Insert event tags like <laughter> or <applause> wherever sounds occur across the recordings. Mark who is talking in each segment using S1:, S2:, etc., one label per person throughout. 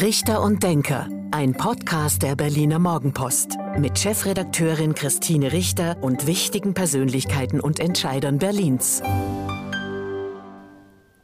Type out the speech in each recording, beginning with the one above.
S1: Richter und Denker, ein Podcast der Berliner Morgenpost mit Chefredakteurin Christine Richter und wichtigen Persönlichkeiten und Entscheidern Berlins.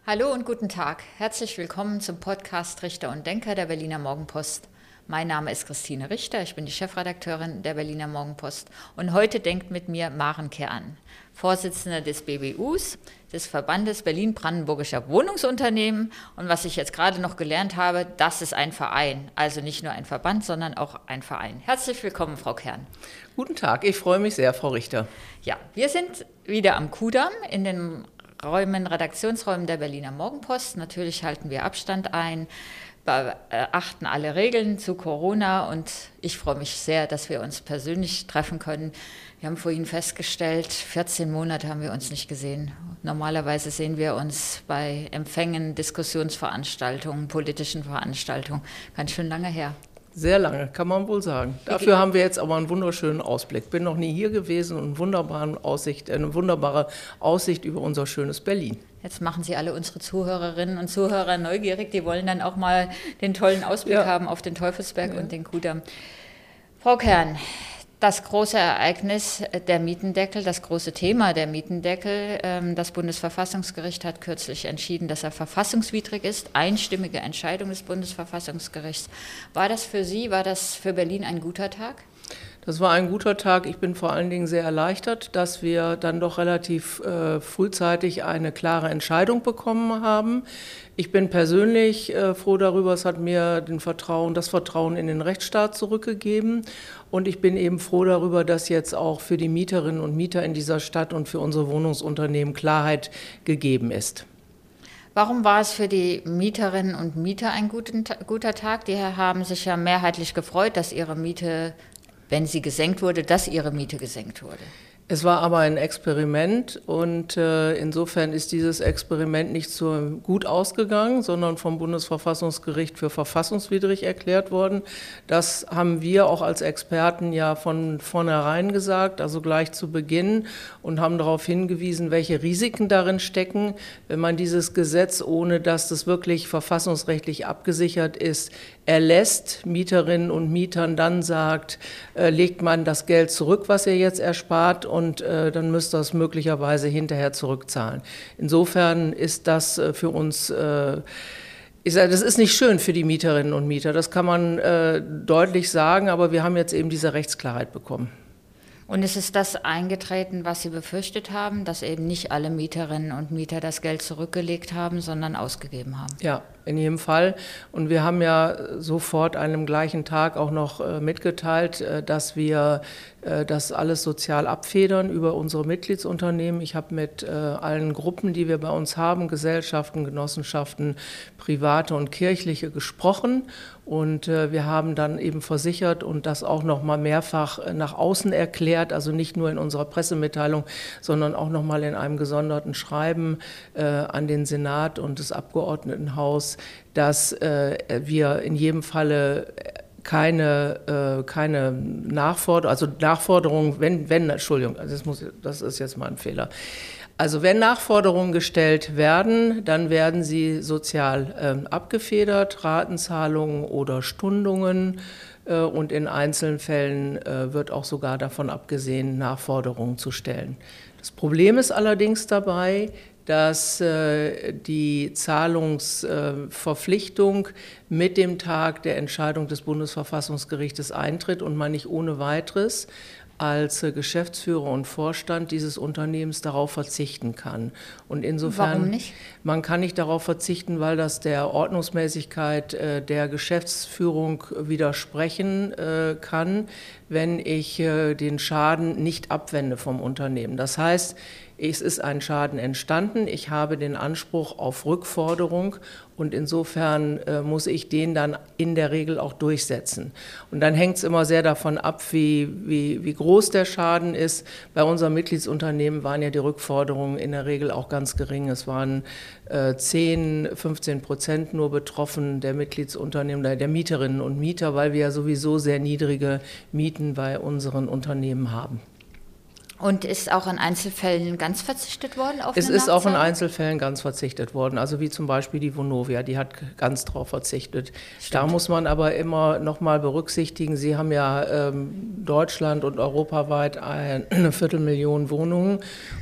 S2: Hallo und guten Tag. Herzlich willkommen zum Podcast Richter und Denker der Berliner Morgenpost. Mein Name ist Christine Richter, ich bin die Chefredakteurin der Berliner Morgenpost und heute denkt mit mir Maren Kern, Vorsitzende des BBUs, des Verbandes Berlin-Brandenburgischer Wohnungsunternehmen. Und was ich jetzt gerade noch gelernt habe, das ist ein Verein, also nicht nur ein Verband, sondern auch ein Verein. Herzlich willkommen, Frau Kern.
S3: Guten Tag, ich freue mich sehr, Frau Richter.
S2: Ja, wir sind wieder am Kudamm in den Räumen, Redaktionsräumen der Berliner Morgenpost. Natürlich halten wir Abstand ein beachten alle Regeln zu Corona und ich freue mich sehr, dass wir uns persönlich treffen können. Wir haben vorhin festgestellt, 14 Monate haben wir uns nicht gesehen. Normalerweise sehen wir uns bei Empfängen, Diskussionsveranstaltungen, politischen Veranstaltungen. Ganz schön lange her.
S3: Sehr lange, kann man wohl sagen. Dafür haben wir jetzt aber einen wunderschönen Ausblick. Bin noch nie hier gewesen und eine, Aussicht, eine wunderbare Aussicht über unser schönes Berlin.
S2: Jetzt machen Sie alle unsere Zuhörerinnen und Zuhörer neugierig. Die wollen dann auch mal den tollen Ausblick ja. haben auf den Teufelsberg ja. und den Kudamm. Frau Kern, das große Ereignis der Mietendeckel, das große Thema der Mietendeckel. Ähm, das Bundesverfassungsgericht hat kürzlich entschieden, dass er verfassungswidrig ist. Einstimmige Entscheidung des Bundesverfassungsgerichts. War das für Sie, war das für Berlin ein guter Tag?
S3: Das war ein guter Tag. Ich bin vor allen Dingen sehr erleichtert, dass wir dann doch relativ äh, frühzeitig eine klare Entscheidung bekommen haben. Ich bin persönlich äh, froh darüber. Es hat mir den Vertrauen, das Vertrauen in den Rechtsstaat zurückgegeben. Und ich bin eben froh darüber, dass jetzt auch für die Mieterinnen und Mieter in dieser Stadt und für unsere Wohnungsunternehmen Klarheit gegeben ist.
S2: Warum war es für die Mieterinnen und Mieter ein guter Tag? Die haben sich ja mehrheitlich gefreut, dass ihre Miete wenn sie gesenkt wurde, dass ihre Miete gesenkt wurde.
S3: Es war aber ein Experiment und äh, insofern ist dieses Experiment nicht so gut ausgegangen, sondern vom Bundesverfassungsgericht für verfassungswidrig erklärt worden. Das haben wir auch als Experten ja von vornherein gesagt, also gleich zu Beginn und haben darauf hingewiesen, welche Risiken darin stecken, wenn man dieses Gesetz, ohne dass das wirklich verfassungsrechtlich abgesichert ist, erlässt, Mieterinnen und Mietern dann sagt, äh, legt man das Geld zurück, was ihr jetzt erspart und äh, dann müsst ihr es möglicherweise hinterher zurückzahlen. Insofern ist das äh, für uns äh, ich sage, das ist nicht schön für die Mieterinnen und Mieter, das kann man äh, deutlich sagen, aber wir haben jetzt eben diese Rechtsklarheit bekommen.
S2: Und es ist das eingetreten, was Sie befürchtet haben, dass eben nicht alle Mieterinnen und Mieter das Geld zurückgelegt haben, sondern ausgegeben haben.
S3: Ja, in jedem Fall. Und wir haben ja sofort an dem gleichen Tag auch noch äh, mitgeteilt, äh, dass wir äh, das alles sozial abfedern über unsere Mitgliedsunternehmen. Ich habe mit allen Gruppen, die wir bei uns haben, Gesellschaften, Genossenschaften, private und kirchliche gesprochen. Und wir haben dann eben versichert und das auch noch mal mehrfach nach außen erklärt, also nicht nur in unserer Pressemitteilung, sondern auch noch mal in einem gesonderten Schreiben an den Senat und das Abgeordnetenhaus, dass äh, wir in jedem Falle keine, äh, keine Nachforderung, also Nachforderungen, wenn, wenn, Entschuldigung, also das, muss, das ist jetzt mal ein Fehler. Also wenn Nachforderungen gestellt werden, dann werden sie sozial ähm, abgefedert, Ratenzahlungen oder Stundungen. Äh, und in einzelnen Fällen äh, wird auch sogar davon abgesehen, Nachforderungen zu stellen. Das Problem ist allerdings dabei, dass äh, die Zahlungsverpflichtung mit dem Tag der Entscheidung des Bundesverfassungsgerichtes eintritt und man nicht ohne weiteres als Geschäftsführer und Vorstand dieses Unternehmens darauf verzichten kann. Und insofern,
S2: Warum nicht?
S3: man kann nicht darauf verzichten, weil das der Ordnungsmäßigkeit äh, der Geschäftsführung widersprechen äh, kann, wenn ich den Schaden nicht abwende vom Unternehmen. Das heißt, es ist ein Schaden entstanden. Ich habe den Anspruch auf Rückforderung und insofern äh, muss ich den dann in der Regel auch durchsetzen. Und dann hängt es immer sehr davon ab, wie, wie, wie groß der Schaden ist. Bei unserem Mitgliedsunternehmen waren ja die Rückforderungen in der Regel auch ganz gering. Es waren äh, 10, 15 Prozent nur betroffen der Mitgliedsunternehmen, der Mieterinnen und Mieter, weil wir ja sowieso sehr niedrige Mieten bei unseren Unternehmen haben.
S2: Und ist auch in Einzelfällen ganz verzichtet worden
S3: auf Es ist auch in Einzelfällen ganz verzichtet worden. Also wie zum Beispiel die Vonovia, die hat ganz darauf verzichtet. Stimmt. Da muss man aber immer noch mal berücksichtigen, Sie haben ja ähm, Deutschland und europaweit <clears throat> eine Viertelmillion Wohnungen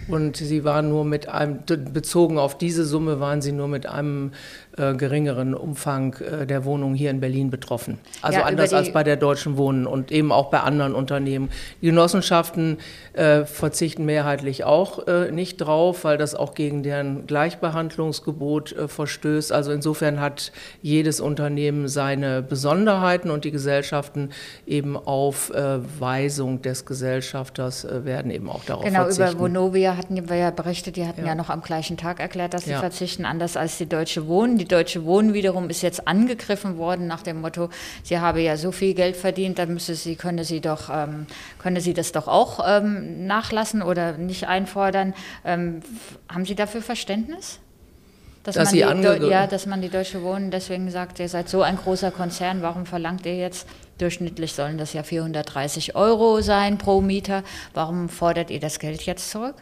S3: und Sie waren nur mit einem, bezogen auf diese Summe waren Sie nur mit einem äh, geringeren Umfang äh, der Wohnungen hier in Berlin betroffen. Also ja, anders als bei der Deutschen Wohnen und eben auch bei anderen Unternehmen. Die Genossenschaften äh, verzichten mehrheitlich auch äh, nicht drauf, weil das auch gegen deren Gleichbehandlungsgebot verstößt. Also insofern hat jedes Unternehmen seine Besonderheiten und die Gesellschaften eben auf Weisung des Gesellschafters werden eben auch darauf
S2: genau,
S3: verzichten.
S2: Genau, über Vonovia hatten wir ja berichtet, die hatten ja. ja noch am gleichen Tag erklärt, dass sie ja. verzichten, anders als die Deutsche Wohnen. Die Deutsche Wohnen wiederum ist jetzt angegriffen worden nach dem Motto, sie habe ja so viel Geld verdient, dann müsse sie, könne sie doch, ähm, könne sie das doch auch ähm, nachlassen oder nicht einfordern. Ähm, haben Sie dafür Verständnis? Dass, dass, man die, ja, dass man die Deutsche Wohnen deswegen sagt, ihr seid so ein großer Konzern, warum verlangt ihr jetzt, durchschnittlich sollen das ja 430 Euro sein pro Mieter, warum fordert ihr das Geld jetzt zurück?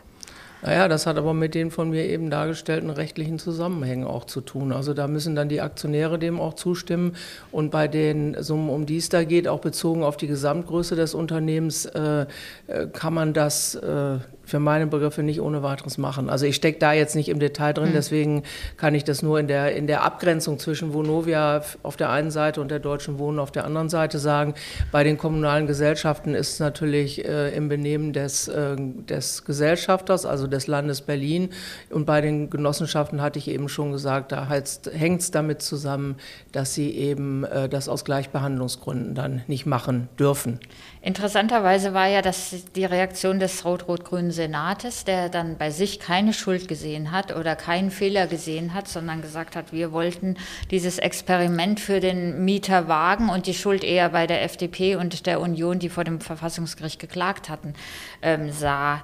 S3: Naja, das hat aber mit den von mir eben dargestellten rechtlichen Zusammenhängen auch zu tun. Also da müssen dann die Aktionäre dem auch zustimmen. Und bei den Summen, um die es da geht, auch bezogen auf die Gesamtgröße des Unternehmens, äh, äh kann man das äh, für meine Begriffe nicht ohne weiteres machen. Also ich stecke da jetzt nicht im Detail drin, hm. deswegen kann ich das nur in der, in der Abgrenzung zwischen Vonovia auf der einen Seite und der Deutschen Wohnen auf der anderen Seite sagen. Bei den kommunalen Gesellschaften ist es natürlich äh, im Benehmen des, äh, des Gesellschafters, also des Landes Berlin. Und bei den Genossenschaften hatte ich eben schon gesagt, da hängt es damit zusammen, dass sie eben äh, das aus Gleichbehandlungsgründen dann nicht machen dürfen.
S2: Interessanterweise war ja das die Reaktion des rot-rot-grünen Senates, der dann bei sich keine Schuld gesehen hat oder keinen Fehler gesehen hat, sondern gesagt hat, wir wollten dieses Experiment für den Mieter wagen und die Schuld eher bei der FDP und der Union, die vor dem Verfassungsgericht geklagt hatten, ähm, sah.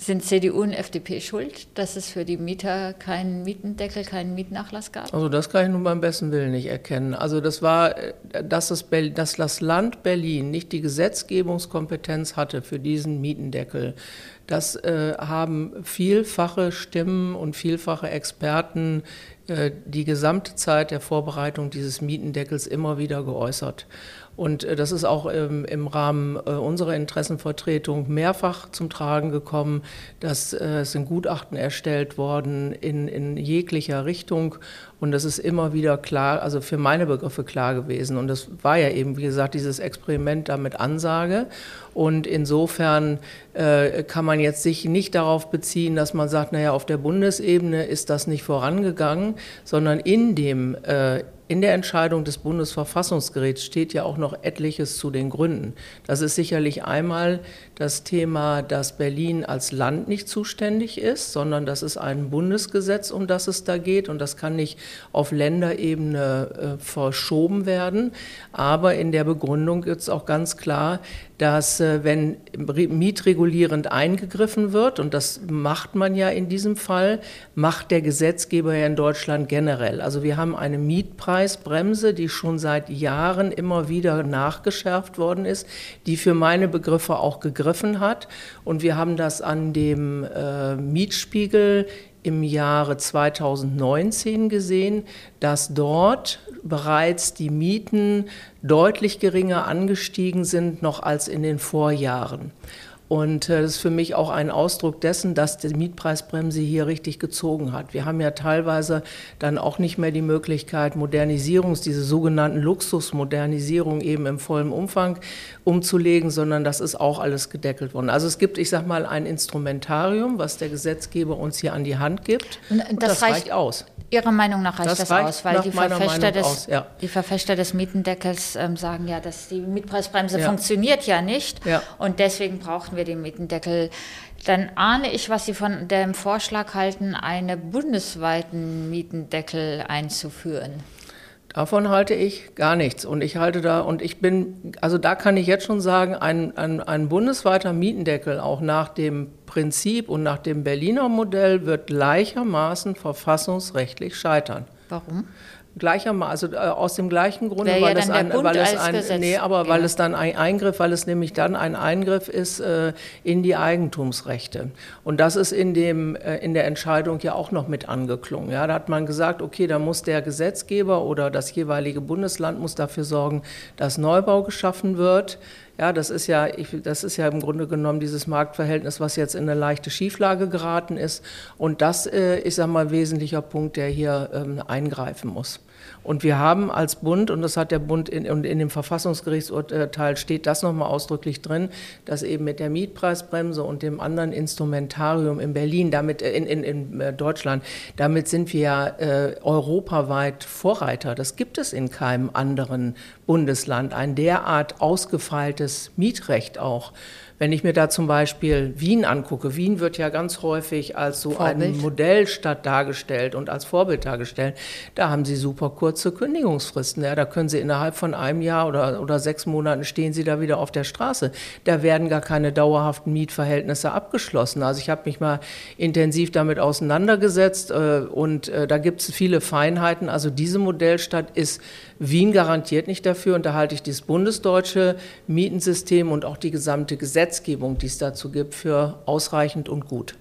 S2: Sind CDU und FDP schuld, dass es für die Mieter keinen Mietendeckel, keinen Mietnachlass gab?
S3: Also das kann ich nun beim besten Willen nicht erkennen. Also das war, dass das, dass das Land Berlin nicht die Gesetzgebungskompetenz hatte für diesen Mietendeckel. Das äh, haben vielfache Stimmen und vielfache Experten äh, die gesamte Zeit der Vorbereitung dieses Mietendeckels immer wieder geäußert. Und äh, das ist auch ähm, im Rahmen äh, unserer Interessenvertretung mehrfach zum Tragen gekommen, dass äh, es sind Gutachten erstellt worden in, in jeglicher Richtung. Und das ist immer wieder klar, also für meine Begriffe klar gewesen. Und das war ja eben, wie gesagt, dieses Experiment da mit Ansage. Und insofern äh, kann man jetzt sich nicht darauf beziehen, dass man sagt, naja, auf der Bundesebene ist das nicht vorangegangen, sondern in dem äh, in der Entscheidung des Bundesverfassungsgerichts steht ja auch noch etliches zu den Gründen. Das ist sicherlich einmal das Thema, dass Berlin als Land nicht zuständig ist, sondern das ist ein Bundesgesetz, um das es da geht und das kann nicht auf Länderebene äh, verschoben werden. Aber in der Begründung ist auch ganz klar, dass äh, wenn mietregulierend eingegriffen wird, und das macht man ja in diesem Fall, macht der Gesetzgeber ja in Deutschland generell. Also wir haben eine Mietpreisbremse, die schon seit Jahren immer wieder nachgeschärft worden ist, die für meine Begriffe auch gegriffen hat. Und wir haben das an dem äh, Mietspiegel im Jahre 2019 gesehen, dass dort bereits die Mieten deutlich geringer angestiegen sind noch als in den Vorjahren. Und äh, das ist für mich auch ein Ausdruck dessen, dass die Mietpreisbremse hier richtig gezogen hat. Wir haben ja teilweise dann auch nicht mehr die Möglichkeit, Modernisierungs, diese sogenannten Luxusmodernisierung eben im vollen Umfang umzulegen, sondern das ist auch alles gedeckelt worden. Also es gibt, ich sag mal, ein Instrumentarium, was der Gesetzgeber uns hier an die Hand gibt.
S2: Und das, und das reicht, reicht aus. Ihrer Meinung nach reicht das, das aus, weil die Verfechter, des, aus, ja. die Verfechter des Mietendeckels ähm, sagen ja, dass die Mietpreisbremse ja. funktioniert ja nicht ja. und deswegen brauchen wir den Mietendeckel. Dann ahne ich, was Sie von dem Vorschlag halten, einen bundesweiten Mietendeckel einzuführen.
S3: Davon halte ich gar nichts. Und ich halte da, und ich bin, also da kann ich jetzt schon sagen, ein, ein, ein bundesweiter Mietendeckel auch nach dem Prinzip und nach dem Berliner Modell wird gleichermaßen verfassungsrechtlich scheitern.
S2: Warum?
S3: Gleichermaßen, also äh, aus dem gleichen Grunde, weil, ja es ein, weil es ein, Gesetz, nee, aber ja. weil es dann ein Eingriff, weil es nämlich dann ein Eingriff ist äh, in die Eigentumsrechte. Und das ist in dem äh, in der Entscheidung ja auch noch mit angeklungen. Ja, da hat man gesagt, okay, da muss der Gesetzgeber oder das jeweilige Bundesland muss dafür sorgen, dass Neubau geschaffen wird. Ja, das ist ja, ich, das ist ja im Grunde genommen dieses Marktverhältnis, was jetzt in eine leichte Schieflage geraten ist. Und das äh, ist einmal ein wesentlicher Punkt, der hier ähm, eingreifen muss. Und wir haben als Bund, und das hat der Bund in, in, dem Verfassungsgerichtsurteil steht das nochmal ausdrücklich drin, dass eben mit der Mietpreisbremse und dem anderen Instrumentarium in Berlin, damit äh, in, in, in äh, Deutschland, damit sind wir ja äh, europaweit Vorreiter. Das gibt es in keinem anderen Bundesland, ein derart ausgefeiltes Mietrecht auch. Wenn ich mir da zum Beispiel Wien angucke, Wien wird ja ganz häufig als so Vorbild. eine Modellstadt dargestellt und als Vorbild dargestellt. Da haben sie super kurze Kündigungsfristen. Ja, da können sie innerhalb von einem Jahr oder, oder sechs Monaten stehen sie da wieder auf der Straße. Da werden gar keine dauerhaften Mietverhältnisse abgeschlossen. Also ich habe mich mal intensiv damit auseinandergesetzt äh, und äh, da gibt es viele Feinheiten. Also diese Modellstadt ist Wien garantiert nicht dafür und da halte ich das bundesdeutsche Mietensystem und auch die gesamte Gesetzgebung, die es dazu gibt, für ausreichend und gut.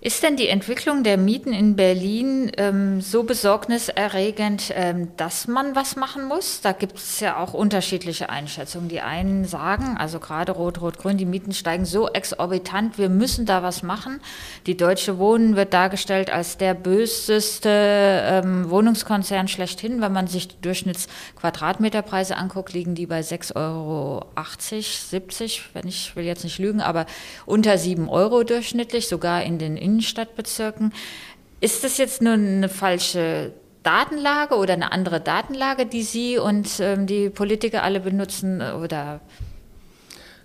S2: Ist denn die Entwicklung der Mieten in Berlin ähm, so besorgniserregend, ähm, dass man was machen muss? Da gibt es ja auch unterschiedliche Einschätzungen. Die einen sagen, also gerade Rot-Rot-Grün, die Mieten steigen so exorbitant, wir müssen da was machen. Die Deutsche Wohnen wird dargestellt als der böseste ähm, Wohnungskonzern schlechthin. Wenn man sich die Durchschnittsquadratmeterpreise anguckt, liegen die bei 6,80 Euro, 70, wenn ich will jetzt nicht lügen, aber unter 7 Euro durchschnittlich, sogar in den Innenstadtbezirken. Ist das jetzt nur eine falsche Datenlage oder eine andere Datenlage, die Sie und ähm, die Politiker alle benutzen? Oder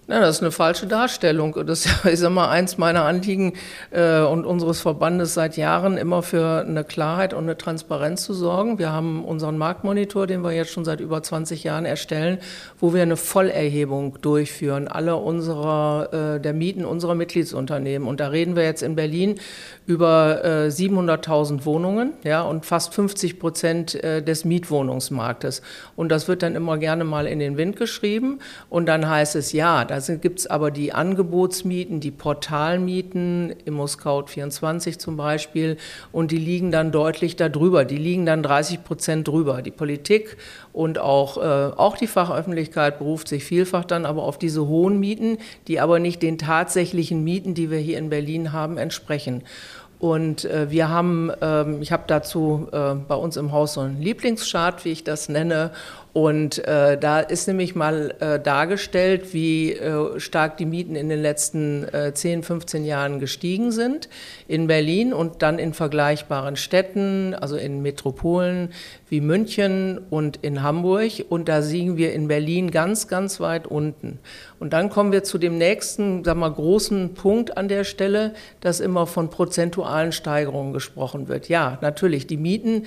S3: ja, das ist eine falsche Darstellung. Das ist mal, eins meiner Anliegen äh, und unseres Verbandes seit Jahren, immer für eine Klarheit und eine Transparenz zu sorgen. Wir haben unseren Marktmonitor, den wir jetzt schon seit über 20 Jahren erstellen, wo wir eine Vollerhebung durchführen, alle unserer, äh, der Mieten unserer Mitgliedsunternehmen. Und da reden wir jetzt in Berlin über äh, 700.000 Wohnungen ja, und fast 50 Prozent äh, des Mietwohnungsmarktes. Und das wird dann immer gerne mal in den Wind geschrieben. Und dann heißt es, ja, da gibt es aber die Angebotsmieten, die Portalmieten, ImmoScout24 zum Beispiel, und die liegen dann deutlich darüber. Die liegen dann 30 Prozent drüber. Die Politik und auch, äh, auch die Fachöffentlichkeit beruft sich vielfach dann aber auf diese hohen Mieten, die aber nicht den tatsächlichen Mieten, die wir hier in Berlin haben, entsprechen. Und äh, wir haben, ähm, ich habe dazu äh, bei uns im Haus so einen Lieblingschart, wie ich das nenne. Und äh, da ist nämlich mal äh, dargestellt, wie äh, stark die Mieten in den letzten äh, 10, 15 Jahren gestiegen sind in Berlin und dann in vergleichbaren Städten, also in Metropolen wie München und in Hamburg. Und da liegen wir in Berlin ganz, ganz weit unten. Und dann kommen wir zu dem nächsten, sag mal, großen Punkt an der Stelle, dass immer von prozentualen Steigerungen gesprochen wird. Ja, natürlich, die Mieten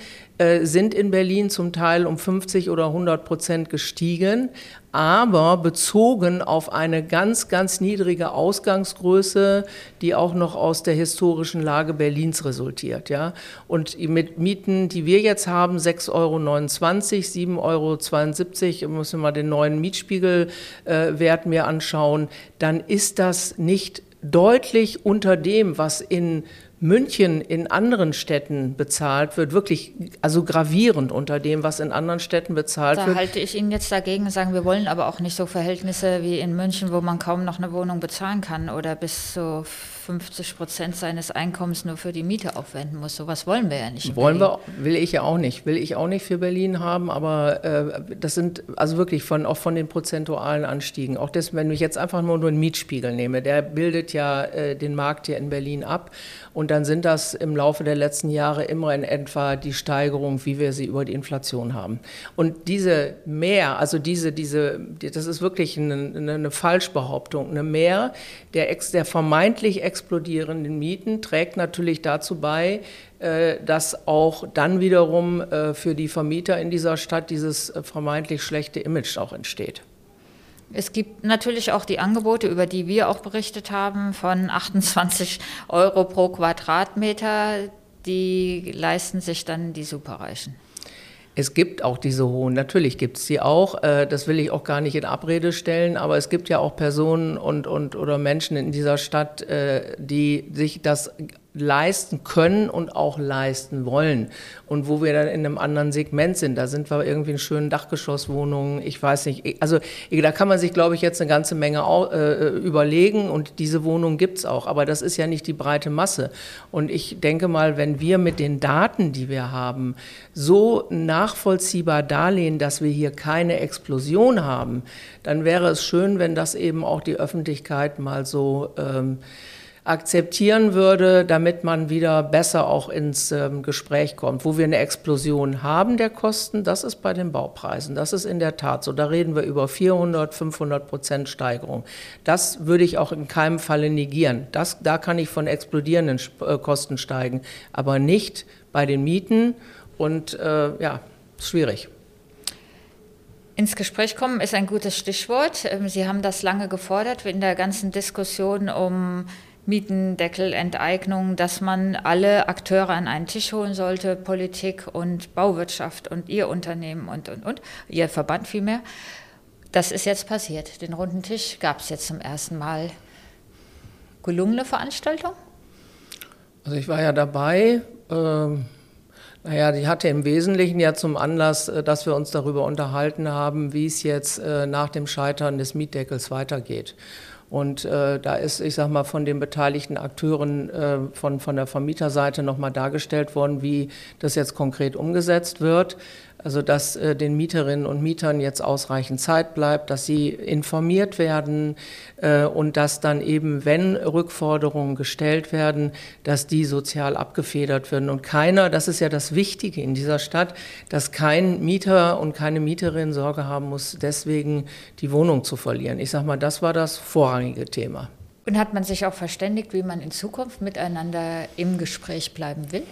S3: sind in Berlin zum Teil um 50 oder 100 Prozent gestiegen, aber bezogen auf eine ganz, ganz niedrige Ausgangsgröße, die auch noch aus der historischen Lage Berlins resultiert. Ja? Und mit Mieten, die wir jetzt haben, 6,29 Euro, 7,72 Euro, müssen wir mal den neuen Mietspiegelwert äh, mir anschauen, dann ist das nicht deutlich unter dem, was in München in anderen Städten bezahlt wird, wirklich also gravierend unter dem, was in anderen Städten bezahlt
S2: da
S3: wird.
S2: Da halte ich Ihnen jetzt dagegen, sagen, wir wollen aber auch nicht so Verhältnisse wie in München, wo man kaum noch eine Wohnung bezahlen kann oder bis zu 50 Prozent seines Einkommens nur für die Miete aufwenden muss. Sowas wollen wir ja nicht.
S3: Wollen Berlin. wir, will ich ja auch nicht. Will ich auch nicht für Berlin haben, aber äh, das sind also wirklich von, auch von den prozentualen Anstiegen. Auch das, wenn ich jetzt einfach nur einen Mietspiegel nehme, der bildet ja äh, den Markt hier in Berlin ab. Und dann sind das im Laufe der letzten Jahre immer in etwa die Steigerung, wie wir sie über die Inflation haben. Und diese Mehr, also diese, diese, das ist wirklich eine, eine Falschbehauptung, eine Mehr der, der vermeintlich explodierenden Mieten trägt natürlich dazu bei, äh, dass auch dann wiederum äh, für die Vermieter in dieser Stadt dieses äh, vermeintlich schlechte Image auch entsteht.
S2: Es gibt natürlich auch die Angebote, über die wir auch berichtet haben, von 28 Euro pro Quadratmeter. Die leisten sich dann die Superreichen.
S3: Es gibt auch diese hohen, natürlich gibt es sie auch. Äh, das will ich auch gar nicht in Abrede stellen, aber es gibt ja auch Personen und, und oder Menschen in dieser Stadt, äh, die sich das leisten können und auch leisten wollen. Und wo wir dann in einem anderen Segment sind, da sind wir irgendwie in schönen Dachgeschosswohnungen, ich weiß nicht, also da kann man sich, glaube ich, jetzt eine ganze Menge äh, überlegen und diese Wohnungen gibt es auch, aber das ist ja nicht die breite Masse. Und ich denke mal, wenn wir mit den Daten, die wir haben, so nachvollziehbar darlegen, dass wir hier keine Explosion haben, dann wäre es schön, wenn das eben auch die Öffentlichkeit mal so ähm, akzeptieren würde, damit man wieder besser auch ins ähm, Gespräch kommt. Wo wir eine Explosion haben der Kosten, das ist bei den Baupreisen. Das ist in der Tat so. Da reden wir über 400, 500 Prozent Steigerung. Das würde ich auch in keinem Falle negieren. Das, da kann ich von explodierenden äh, Kosten steigen, aber nicht bei den Mieten und äh, ja, schwierig.
S2: Ins Gespräch kommen ist ein gutes Stichwort. Ähm, Sie haben das lange gefordert in der ganzen Diskussion um Mietendeckel, Enteignung, dass man alle Akteure an einen Tisch holen sollte, Politik und Bauwirtschaft und ihr Unternehmen und, und, und, ihr Verband vielmehr. Das ist jetzt passiert. Den runden Tisch gab es jetzt zum ersten Mal. Gelungene Veranstaltung?
S3: Also ich war ja dabei. Ähm, naja, die hatte im Wesentlichen ja zum Anlass, äh, dass wir uns darüber unterhalten haben, wie es jetzt äh, nach dem Scheitern des Mietdeckels weitergeht. Und äh, da ist, ich sage mal, von den beteiligten Akteuren äh, von, von der Vermieterseite nochmal dargestellt worden, wie das jetzt konkret umgesetzt wird. Also dass äh, den Mieterinnen und Mietern jetzt ausreichend Zeit bleibt, dass sie informiert werden äh, und dass dann eben, wenn Rückforderungen gestellt werden, dass die sozial abgefedert werden. Und keiner, das ist ja das Wichtige in dieser Stadt, dass kein Mieter und keine Mieterin Sorge haben muss, deswegen die Wohnung zu verlieren. Ich sage mal, das war das vorrangige Thema.
S2: Und hat man sich auch verständigt, wie man in Zukunft miteinander im Gespräch bleiben will?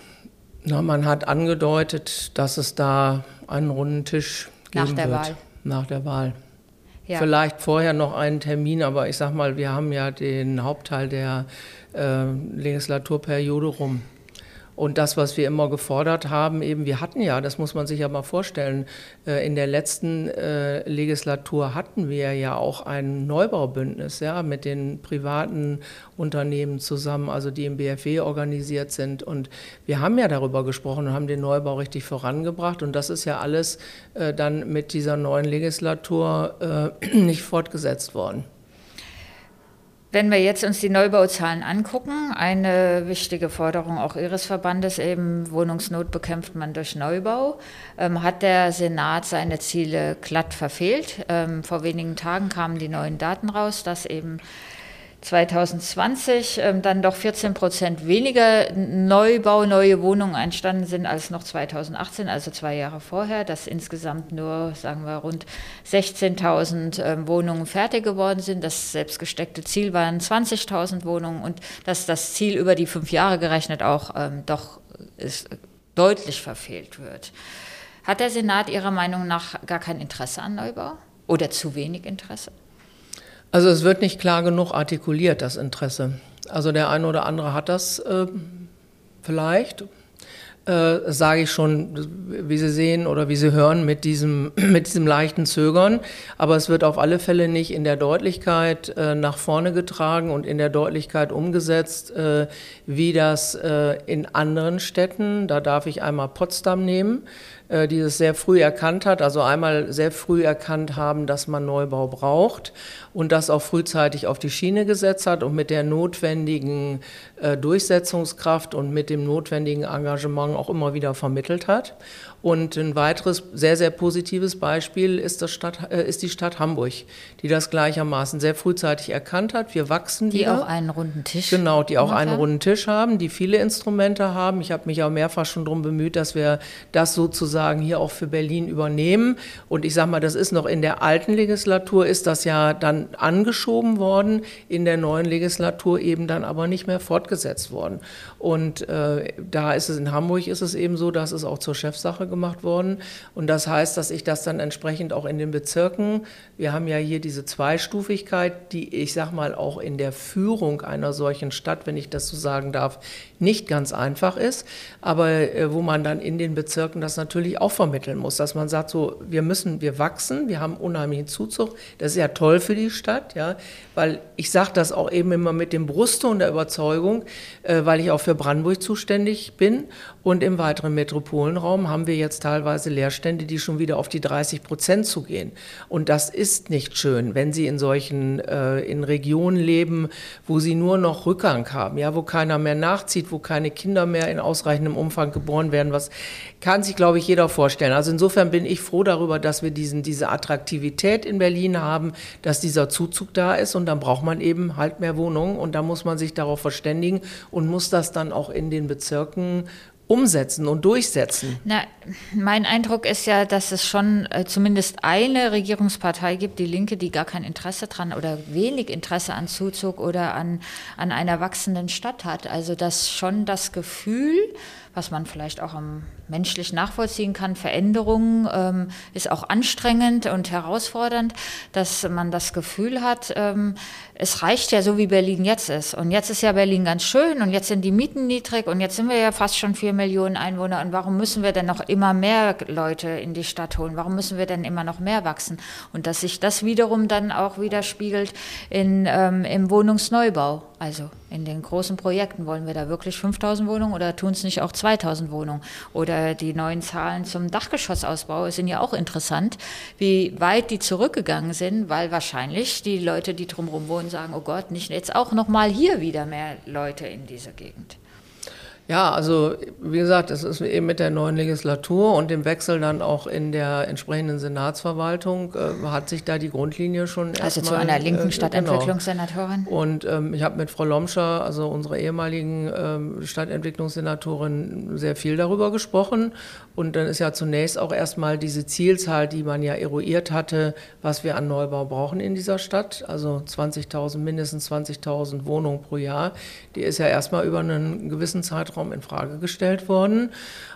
S3: Na, man hat angedeutet, dass es da einen runden Tisch geben
S2: Nach der
S3: wird.
S2: Wahl.
S3: Nach der Wahl. Ja. Vielleicht vorher noch einen Termin, aber ich sag mal, wir haben ja den Hauptteil der äh, Legislaturperiode rum. Und das, was wir immer gefordert haben, eben, wir hatten ja, das muss man sich ja mal vorstellen, äh, in der letzten äh, Legislatur hatten wir ja auch ein Neubaubündnis, ja, mit den privaten Unternehmen zusammen, also die im BFW organisiert sind. Und wir haben ja darüber gesprochen und haben den Neubau richtig vorangebracht. Und das ist ja alles äh, dann mit dieser neuen Legislatur <clears throat> nicht fortgesetzt worden.
S2: Wenn wir jetzt uns die Neubauzahlen angucken, eine wichtige Forderung auch Ihres Verbandes, eben Wohnungsnot bekämpft man durch Neubau, ähm, hat der Senat seine Ziele glatt verfehlt. Ähm, vor wenigen Tagen kamen die neuen Daten raus, dass eben 2020 ähm, dann doch 14 Prozent weniger Neubau, neue Wohnungen entstanden sind als noch 2018, also zwei Jahre vorher, dass insgesamt nur, sagen wir, rund 16.000 ähm, Wohnungen fertig geworden sind. Das selbstgesteckte Ziel waren 20.000 Wohnungen und dass das Ziel über die fünf Jahre gerechnet auch ähm, doch ist, deutlich verfehlt wird. Hat der Senat Ihrer Meinung nach gar kein Interesse an Neubau oder zu wenig Interesse?
S3: Also es wird nicht klar genug artikuliert, das Interesse. Also der eine oder andere hat das äh, vielleicht, äh, sage ich schon, wie Sie sehen oder wie Sie hören, mit diesem, <clears throat> mit diesem leichten Zögern. Aber es wird auf alle Fälle nicht in der Deutlichkeit äh, nach vorne getragen und in der Deutlichkeit umgesetzt, äh, wie das äh, in anderen Städten, da darf ich einmal Potsdam nehmen, äh, die es sehr früh erkannt hat, also einmal sehr früh erkannt haben, dass man Neubau braucht und das auch frühzeitig auf die Schiene gesetzt hat und mit der notwendigen Durchsetzungskraft und mit dem notwendigen Engagement auch immer wieder vermittelt hat. Und ein weiteres sehr, sehr positives Beispiel ist, das Stadt, äh, ist die Stadt Hamburg, die das gleichermaßen sehr frühzeitig erkannt hat. Wir wachsen
S2: die
S3: wieder.
S2: auch einen runden Tisch
S3: Genau, die auch einen haben. runden Tisch haben, die viele Instrumente haben. Ich habe mich auch mehrfach schon darum bemüht, dass wir das sozusagen hier auch für Berlin übernehmen. Und ich sage mal, das ist noch in der alten Legislatur, ist das ja dann angeschoben worden, in der neuen Legislatur eben dann aber nicht mehr fortgesetzt worden. Und äh, da ist es in Hamburg ist es eben so, dass es auch zur Chefsache geworden gemacht worden. Und das heißt, dass ich das dann entsprechend auch in den Bezirken, wir haben ja hier diese Zweistufigkeit, die ich sag mal auch in der Führung einer solchen Stadt, wenn ich das so sagen darf, nicht ganz einfach ist, aber äh, wo man dann in den Bezirken das natürlich auch vermitteln muss, dass man sagt, so, wir müssen, wir wachsen, wir haben unheimlichen Zuzug, das ist ja toll für die Stadt, ja, weil ich sage das auch eben immer mit dem Brustton der Überzeugung, äh, weil ich auch für Brandenburg zuständig bin und im weiteren Metropolenraum haben wir jetzt teilweise Leerstände, die schon wieder auf die 30 Prozent zugehen. Und das ist nicht schön, wenn Sie in solchen, äh, in Regionen leben, wo Sie nur noch Rückgang haben, ja, wo keiner mehr nachzieht, wo keine Kinder mehr in ausreichendem Umfang geboren werden. Was kann sich, glaube ich, jeder vorstellen. Also insofern bin ich froh darüber, dass wir diesen, diese Attraktivität in Berlin haben, dass dieser Zuzug da ist und dann braucht man eben halt mehr Wohnungen und da muss man sich darauf verständigen und muss das dann auch in den Bezirken umsetzen und durchsetzen?
S2: Na, mein Eindruck ist ja, dass es schon äh, zumindest eine Regierungspartei gibt, die Linke, die gar kein Interesse dran oder wenig Interesse an Zuzug oder an, an einer wachsenden Stadt hat. Also dass schon das Gefühl, was man vielleicht auch am menschlich nachvollziehen kann, Veränderungen ähm, ist auch anstrengend und herausfordernd, dass man das Gefühl hat, ähm, es reicht ja so, wie Berlin jetzt ist. Und jetzt ist ja Berlin ganz schön und jetzt sind die Mieten niedrig und jetzt sind wir ja fast schon vier Millionen Einwohner. Und warum müssen wir denn noch immer mehr Leute in die Stadt holen? Warum müssen wir denn immer noch mehr wachsen? Und dass sich das wiederum dann auch widerspiegelt in, ähm, im Wohnungsneubau. Also in den großen Projekten wollen wir da wirklich 5000 Wohnungen oder tun es nicht auch 2000 Wohnungen? Oder die neuen Zahlen zum Dachgeschossausbau sind ja auch interessant, wie weit die zurückgegangen sind, weil wahrscheinlich die Leute, die drumherum wohnen, sagen, oh Gott, nicht jetzt auch noch mal hier wieder mehr Leute in dieser Gegend.
S3: Ja, also wie gesagt, es ist eben mit der neuen Legislatur und dem Wechsel dann auch in der entsprechenden Senatsverwaltung äh, hat sich da die Grundlinie schon
S2: also zu einer linken äh, Stadtentwicklungssenatorin.
S3: Genau. Und ähm, ich habe mit Frau Lomscher, also unserer ehemaligen ähm, Stadtentwicklungssenatorin, sehr viel darüber gesprochen. Und dann ist ja zunächst auch erstmal diese Zielzahl, die man ja eruiert hatte, was wir an Neubau brauchen in dieser Stadt, also 20.000 mindestens 20.000 Wohnungen pro Jahr, die ist ja erstmal über einen gewissen Zeitraum Zeitraum in Frage gestellt worden.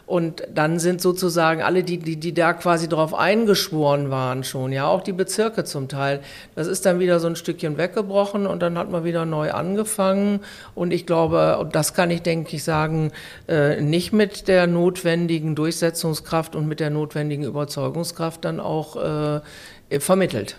S3: Und dann sind sozusagen alle, die, die, die da quasi drauf eingeschworen waren schon, ja, auch die Bezirke zum Teil. Das ist dann wieder so ein Stückchen weggebrochen und dann hat man wieder neu angefangen. Und ich glaube, das kann ich, denke ich, sagen, äh, nicht mit der notwendigen Durchsetzungskraft und mit der notwendigen Überzeugungskraft dann auch äh, vermittelt.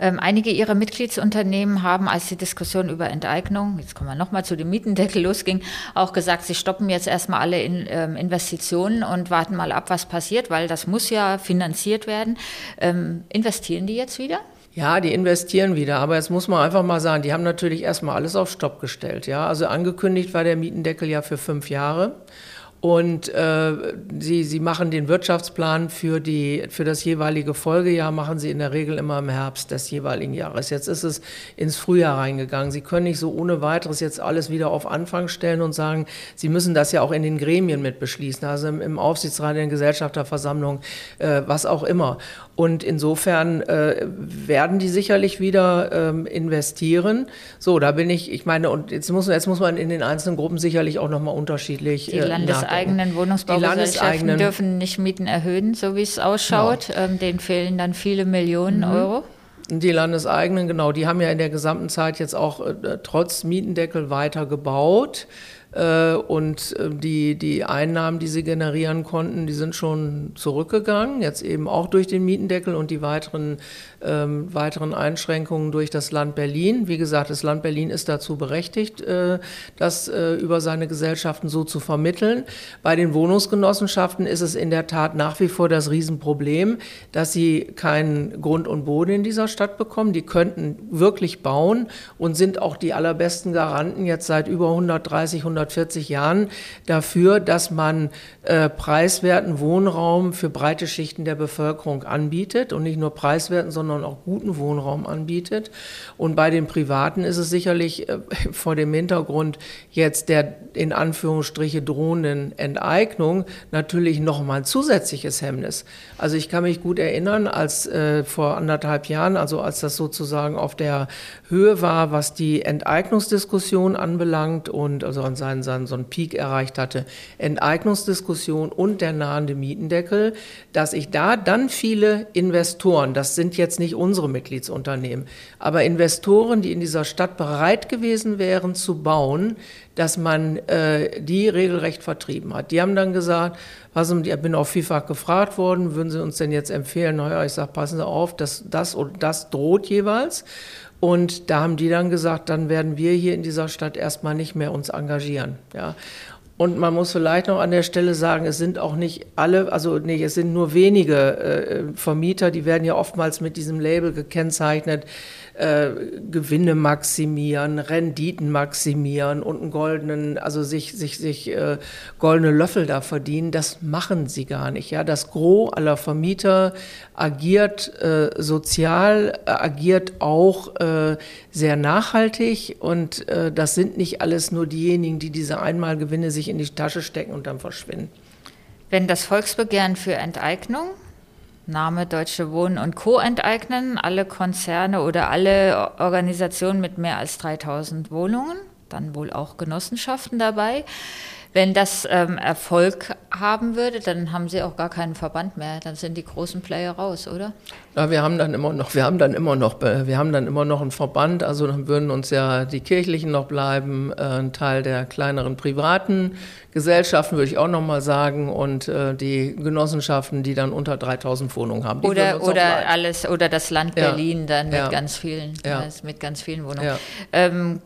S2: Ähm, einige ihrer Mitgliedsunternehmen haben, als die Diskussion über Enteignung, jetzt kommen wir nochmal zu dem Mietendeckel losging, auch gesagt, sie stoppen jetzt erstmal alle in, ähm, Investitionen und warten mal ab, was passiert, weil das muss ja finanziert werden. Ähm, investieren die jetzt wieder?
S3: Ja, die investieren wieder, aber jetzt muss man einfach mal sagen, die haben natürlich erstmal alles auf Stopp gestellt. Ja, also angekündigt war der Mietendeckel ja für fünf Jahre. Und äh, sie, sie machen den Wirtschaftsplan für, die, für das jeweilige Folgejahr, machen sie in der Regel immer im Herbst des jeweiligen Jahres. Jetzt ist es ins Frühjahr reingegangen. Sie können nicht so ohne weiteres jetzt alles wieder auf Anfang stellen und sagen, Sie müssen das ja auch in den Gremien mit beschließen, also im, im Aufsichtsrat, in der Gesellschafterversammlung, äh, was auch immer. Und insofern äh, werden die sicherlich wieder ähm, investieren. So, da bin ich, ich meine, und jetzt muss, jetzt muss man in den einzelnen Gruppen sicherlich auch nochmal unterschiedlich.
S2: Die äh, landeseigenen Wohnungsbaugesellschaften dürfen nicht Mieten erhöhen, so wie es ausschaut. Genau. Ähm, denen fehlen dann viele Millionen mhm. Euro.
S3: Die Landeseigenen, genau, die haben ja in der gesamten Zeit jetzt auch äh, trotz Mietendeckel weiter gebaut. Äh, und äh, die, die Einnahmen, die sie generieren konnten, die sind schon zurückgegangen, jetzt eben auch durch den Mietendeckel und die weiteren, ähm, weiteren Einschränkungen durch das Land Berlin. Wie gesagt, das Land Berlin ist dazu berechtigt, äh, das äh, über seine Gesellschaften so zu vermitteln. Bei den Wohnungsgenossenschaften ist es in der Tat nach wie vor das Riesenproblem, dass sie keinen Grund und Boden in dieser Stadt bekommen. Die könnten wirklich bauen und sind auch die allerbesten Garanten jetzt seit über 130, 100 140 Jahren dafür, dass man äh, preiswerten Wohnraum für breite Schichten der Bevölkerung anbietet und nicht nur preiswerten, sondern auch guten Wohnraum anbietet. Und bei den Privaten ist es sicherlich äh, <laughs> vor dem Hintergrund jetzt der in Anführungsstriche drohenden Enteignung natürlich noch mal ein zusätzliches Hemmnis. Also ich kann mich gut erinnern, als äh, vor anderthalb Jahren, also als das sozusagen auf der Höhe war, was die Enteignungsdiskussion anbelangt und also an Seiten sein, sein, so einen Peak erreicht hatte, Enteignungsdiskussion und der nahende Mietendeckel, dass ich da dann viele Investoren, das sind jetzt nicht unsere Mitgliedsunternehmen, aber Investoren, die in dieser Stadt bereit gewesen wären zu bauen, dass man äh, die regelrecht vertrieben hat. Die haben dann gesagt, was, ich bin auch vielfach gefragt worden, würden Sie uns denn jetzt empfehlen? Naja, ich sage, passen Sie auf, dass das und das droht jeweils. Und da haben die dann gesagt, dann werden wir hier in dieser Stadt erstmal nicht mehr uns engagieren. Ja. Und man muss vielleicht noch an der Stelle sagen, es sind auch nicht alle, also nicht, es sind nur wenige äh, Vermieter, die werden ja oftmals mit diesem Label gekennzeichnet äh, Gewinne maximieren, Renditen maximieren und einen goldenen, also sich, sich, sich äh, goldene Löffel da verdienen, das machen sie gar nicht. Ja, das Gros aller Vermieter agiert äh, sozial, äh, agiert auch äh, sehr nachhaltig und das sind nicht alles nur diejenigen, die diese Einmalgewinne sich in die Tasche stecken und dann verschwinden.
S2: Wenn das Volksbegehren für Enteignung Name Deutsche Wohnen und Co. enteignen, alle Konzerne oder alle Organisationen mit mehr als 3000 Wohnungen, dann wohl auch Genossenschaften dabei. Wenn das ähm, Erfolg haben würde, dann haben sie auch gar keinen Verband mehr. Dann sind die großen Player raus, oder?
S3: Ja, wir haben dann immer noch, wir haben dann immer noch, wir haben dann immer noch einen Verband. Also dann würden uns ja die kirchlichen noch bleiben, äh, ein Teil der kleineren privaten Gesellschaften würde ich auch noch mal sagen und äh, die Genossenschaften, die dann unter 3000 Wohnungen haben.
S2: oder oder alles oder das Land Berlin ja. dann mit ja. ganz vielen, ja. mit ganz vielen Wohnungen. Ähm,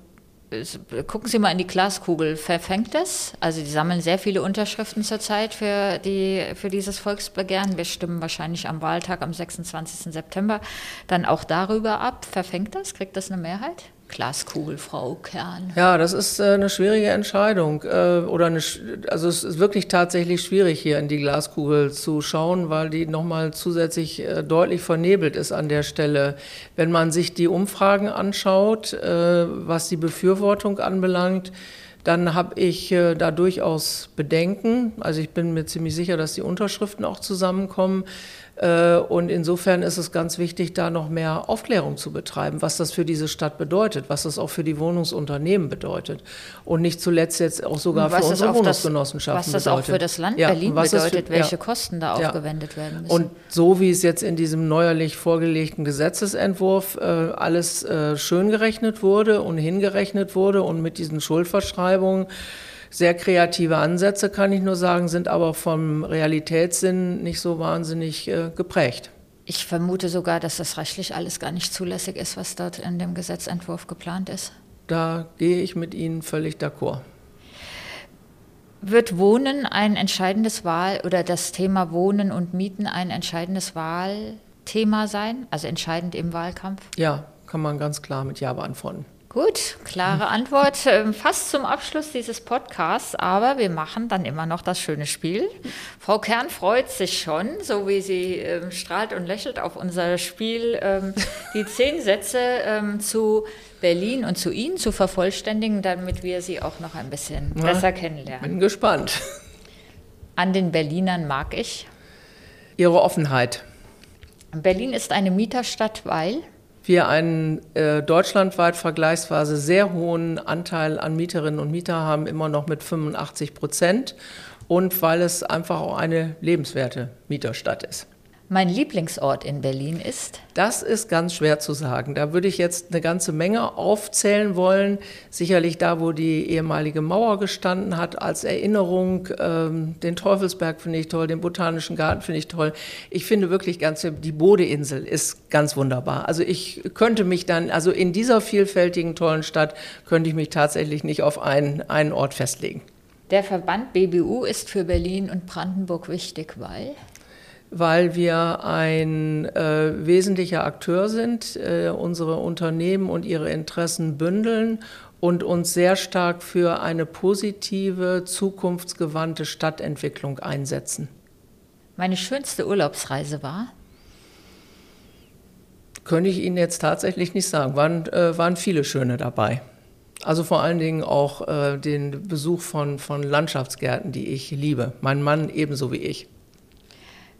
S2: gucken Sie mal in die Glaskugel, verfängt das? Also die sammeln sehr viele Unterschriften zurzeit für, die, für dieses Volksbegehren. Wir stimmen wahrscheinlich am Wahltag am 26. September dann auch darüber ab. Verfängt das? Kriegt das eine Mehrheit? Glaskugel, Frau Kern?
S3: Ja, das ist äh, eine schwierige Entscheidung. Äh, oder eine, also es ist wirklich tatsächlich schwierig, hier in die Glaskugel zu schauen, weil die nochmal zusätzlich äh, deutlich vernebelt ist an der Stelle. Wenn man sich die Umfragen anschaut, was die Befürwortung anbelangt, dann habe ich da durchaus Bedenken. Also ich bin mir ziemlich sicher, dass die Unterschriften auch zusammenkommen. Äh, und insofern ist es ganz wichtig, da noch mehr Aufklärung zu betreiben, was das für diese Stadt bedeutet, was das auch für die Wohnungsunternehmen bedeutet. Und nicht zuletzt jetzt auch sogar für unsere Wohnungsgenossenschaften
S2: Was das bedeutet. auch für das Land ja, Berlin bedeutet, für, welche ja, Kosten da ja. aufgewendet werden müssen.
S3: Und so wie es jetzt in diesem neuerlich vorgelegten Gesetzesentwurf äh, alles äh, schön gerechnet wurde und hingerechnet wurde und mit diesen Schuldverschreibungen, sehr kreative Ansätze, kann ich nur sagen, sind aber vom Realitätssinn nicht so wahnsinnig äh, geprägt.
S2: Ich vermute sogar, dass das rechtlich alles gar nicht zulässig ist, was dort in dem Gesetzentwurf geplant ist.
S3: Da gehe ich mit Ihnen völlig d'accord.
S2: Wird Wohnen ein entscheidendes Wahl oder das Thema Wohnen und Mieten ein entscheidendes Wahlthema sein, also entscheidend im Wahlkampf?
S3: Ja, kann man ganz klar mit Ja beantworten.
S2: Gut, klare Antwort. Ähm, fast zum Abschluss dieses Podcasts, aber wir machen dann immer noch das schöne Spiel. Frau Kern freut sich schon, so wie sie ähm, strahlt und lächelt auf unser Spiel, ähm, die zehn Sätze ähm, zu Berlin und zu Ihnen zu vervollständigen, damit wir Sie auch noch ein bisschen ja, besser kennenlernen.
S3: Bin gespannt.
S2: An den Berlinern mag ich.
S3: Ihre Offenheit.
S2: Berlin ist eine Mieterstadt, weil
S3: wir einen äh, deutschlandweit vergleichsweise sehr hohen Anteil an Mieterinnen und Mieter haben, immer noch mit 85 Prozent und weil es einfach auch eine lebenswerte Mieterstadt ist.
S2: Mein Lieblingsort in Berlin ist?
S3: Das ist ganz schwer zu sagen. Da würde ich jetzt eine ganze Menge aufzählen wollen. Sicherlich da, wo die ehemalige Mauer gestanden hat, als Erinnerung. Ähm, den Teufelsberg finde ich toll, den Botanischen Garten finde ich toll. Ich finde wirklich ganz, die Bodeinsel ist ganz wunderbar. Also ich könnte mich dann, also in dieser vielfältigen, tollen Stadt, könnte ich mich tatsächlich nicht auf einen, einen Ort festlegen.
S2: Der Verband BBU ist für Berlin und Brandenburg wichtig, weil?
S3: Weil wir ein äh, wesentlicher Akteur sind, äh, unsere Unternehmen und ihre Interessen bündeln und uns sehr stark für eine positive, zukunftsgewandte Stadtentwicklung einsetzen.
S2: Meine schönste Urlaubsreise war?
S3: Könnte ich Ihnen jetzt tatsächlich nicht sagen. Waren, äh, waren viele schöne dabei. Also vor allen Dingen auch äh, den Besuch von, von Landschaftsgärten, die ich liebe. Mein Mann ebenso wie ich.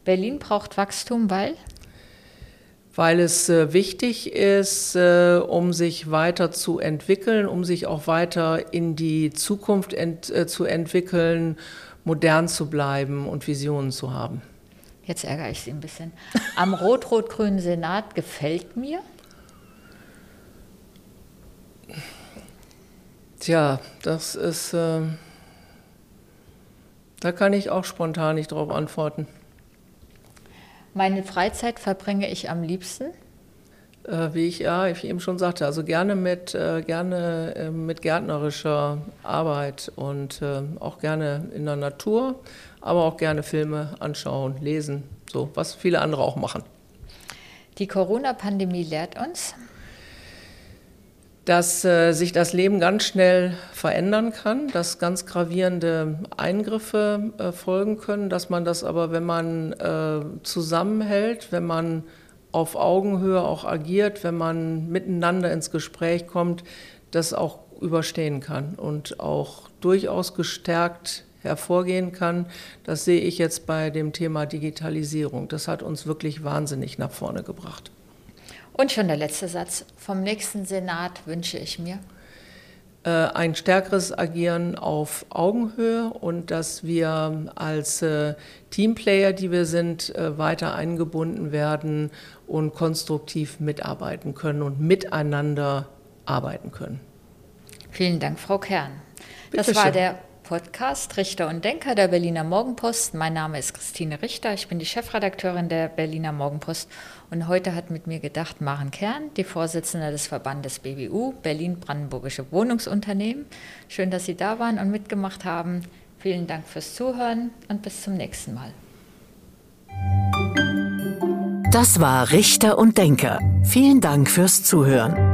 S2: Berlin braucht Wachstum, weil?
S3: weil es äh, wichtig ist, äh, um sich weiter zu entwickeln, um sich auch weiter in die Zukunft ent, äh, zu entwickeln, modern zu bleiben und Visionen zu haben.
S2: Jetzt ärgere ich Sie ein bisschen. Am rot-rot-grünen Senat gefällt mir.
S3: Tja, das ist, äh, da kann ich auch spontan nicht drauf antworten.
S2: Meine Freizeit verbringe ich am liebsten.
S3: Äh, wie ich ja ich eben schon sagte, also gerne mit, äh, gerne äh, mit gärtnerischer Arbeit und äh, auch gerne in der Natur, aber auch gerne Filme anschauen, lesen, so was viele andere auch machen.
S2: Die Corona-Pandemie lehrt uns,
S3: dass äh, sich das Leben ganz schnell verändern kann, dass ganz gravierende Eingriffe äh, folgen können, dass man das aber, wenn man äh, zusammenhält, wenn man auf Augenhöhe auch agiert, wenn man miteinander ins Gespräch kommt, das auch überstehen kann und auch durchaus gestärkt hervorgehen kann. Das sehe ich jetzt bei dem Thema Digitalisierung. Das hat uns wirklich wahnsinnig nach vorne gebracht.
S2: Und schon der letzte Satz. Vom nächsten Senat wünsche ich mir.
S3: Äh, ein stärkeres Agieren auf Augenhöhe und dass wir als äh, Teamplayer, die wir sind, äh, weiter eingebunden werden und konstruktiv mitarbeiten können und miteinander arbeiten können.
S2: Vielen Dank, Frau Kern. Bitte das war schön. der Podcast Richter und Denker der Berliner Morgenpost. Mein Name ist Christine Richter, ich bin die Chefredakteurin der Berliner Morgenpost und heute hat mit mir gedacht Maren Kern, die Vorsitzende des Verbandes BBU, Berlin-Brandenburgische Wohnungsunternehmen. Schön, dass Sie da waren und mitgemacht haben. Vielen Dank fürs Zuhören und bis zum nächsten Mal.
S1: Das war Richter und Denker. Vielen Dank fürs Zuhören.